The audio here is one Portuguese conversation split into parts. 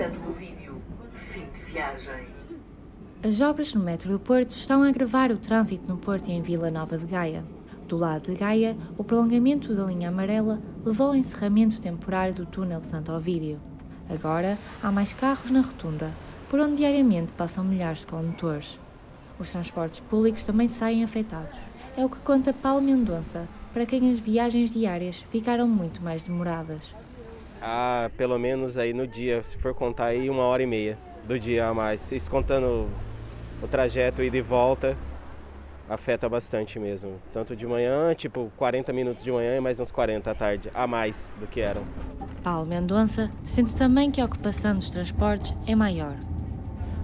editando o vídeo. Fim de viagem. As obras no metro do Porto estão a agravar o trânsito no Porto e em Vila Nova de Gaia. Do lado de Gaia, o prolongamento da linha amarela levou ao encerramento temporário do túnel de Santo Ovídio. Agora há mais carros na rotunda, por onde diariamente passam milhares de condutores. Os transportes públicos também saem afetados. É o que conta Paulo Mendonça, para quem as viagens diárias ficaram muito mais demoradas. Ah, pelo menos aí no dia, se for contar aí uma hora e meia do dia a mais. Isso contando o trajeto ida e volta, afeta bastante mesmo. Tanto de manhã, tipo 40 minutos de manhã e mais uns 40 à tarde, a mais do que eram. Paulo Mendonça sente também que a ocupação dos transportes é maior.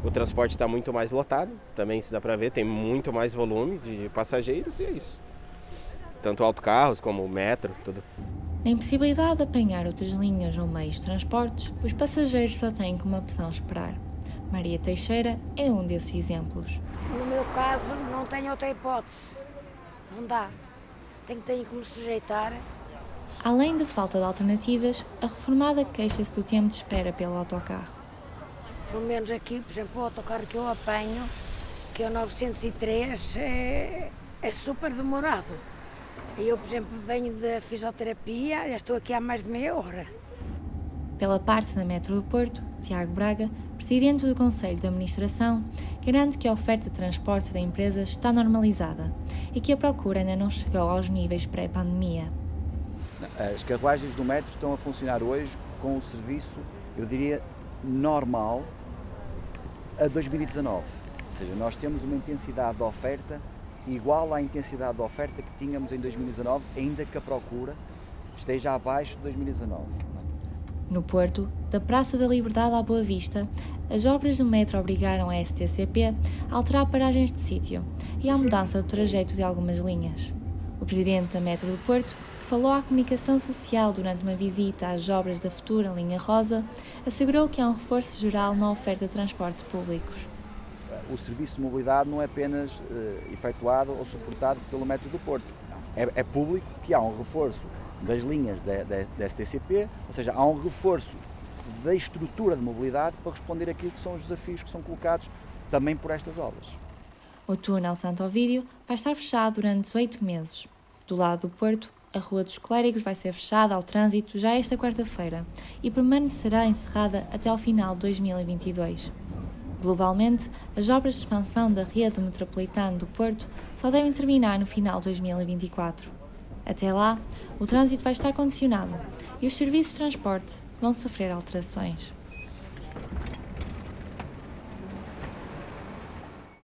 O transporte está muito mais lotado, também se dá para ver, tem muito mais volume de passageiros e é isso. Tanto autocarros como metro, tudo. Na impossibilidade de apanhar outras linhas ou meios de transportes, os passageiros só têm como opção esperar. Maria Teixeira é um desses exemplos. No meu caso, não tenho outra hipótese. Não dá. Tenho, tenho que me sujeitar. Além da falta de alternativas, a reformada queixa-se do tempo de espera pelo autocarro. Pelo menos aqui, por exemplo, o autocarro que eu apanho, que é o 903, é, é super demorado. Eu, por exemplo, venho da fisioterapia, já estou aqui há mais de meia hora. Pela parte da Metro do Porto, Tiago Braga, presidente do Conselho de Administração, garante que a oferta de transporte da empresa está normalizada e que a procura ainda não chegou aos níveis pré-pandemia. As carruagens do metro estão a funcionar hoje com o serviço, eu diria, normal a 2019. Ou seja, nós temos uma intensidade de oferta igual à intensidade de oferta que tínhamos em 2019, ainda que a procura esteja abaixo de 2019. No Porto, da Praça da Liberdade à Boa Vista, as obras do metro obrigaram a STCP a alterar paragens de sítio e à mudança do trajeto de algumas linhas. O presidente da Metro do Porto, que falou à comunicação social durante uma visita às obras da futura linha Rosa, assegurou que há um reforço geral na oferta de transportes públicos o serviço de mobilidade não é apenas uh, efetuado ou suportado pelo Metro do Porto. É, é, público que há um reforço das linhas da, da, da STCP, ou seja, há um reforço da estrutura de mobilidade para responder àquilo que são os desafios que são colocados também por estas obras. O túnel Santo Ovídio vai estar fechado durante oito meses. Do lado do Porto, a Rua dos Clérigos vai ser fechada ao trânsito já esta quarta-feira e permanecerá encerrada até ao final de 2022. Globalmente, as obras de expansão da rede metropolitana do Porto só devem terminar no final de 2024. Até lá, o trânsito vai estar condicionado e os serviços de transporte vão sofrer alterações.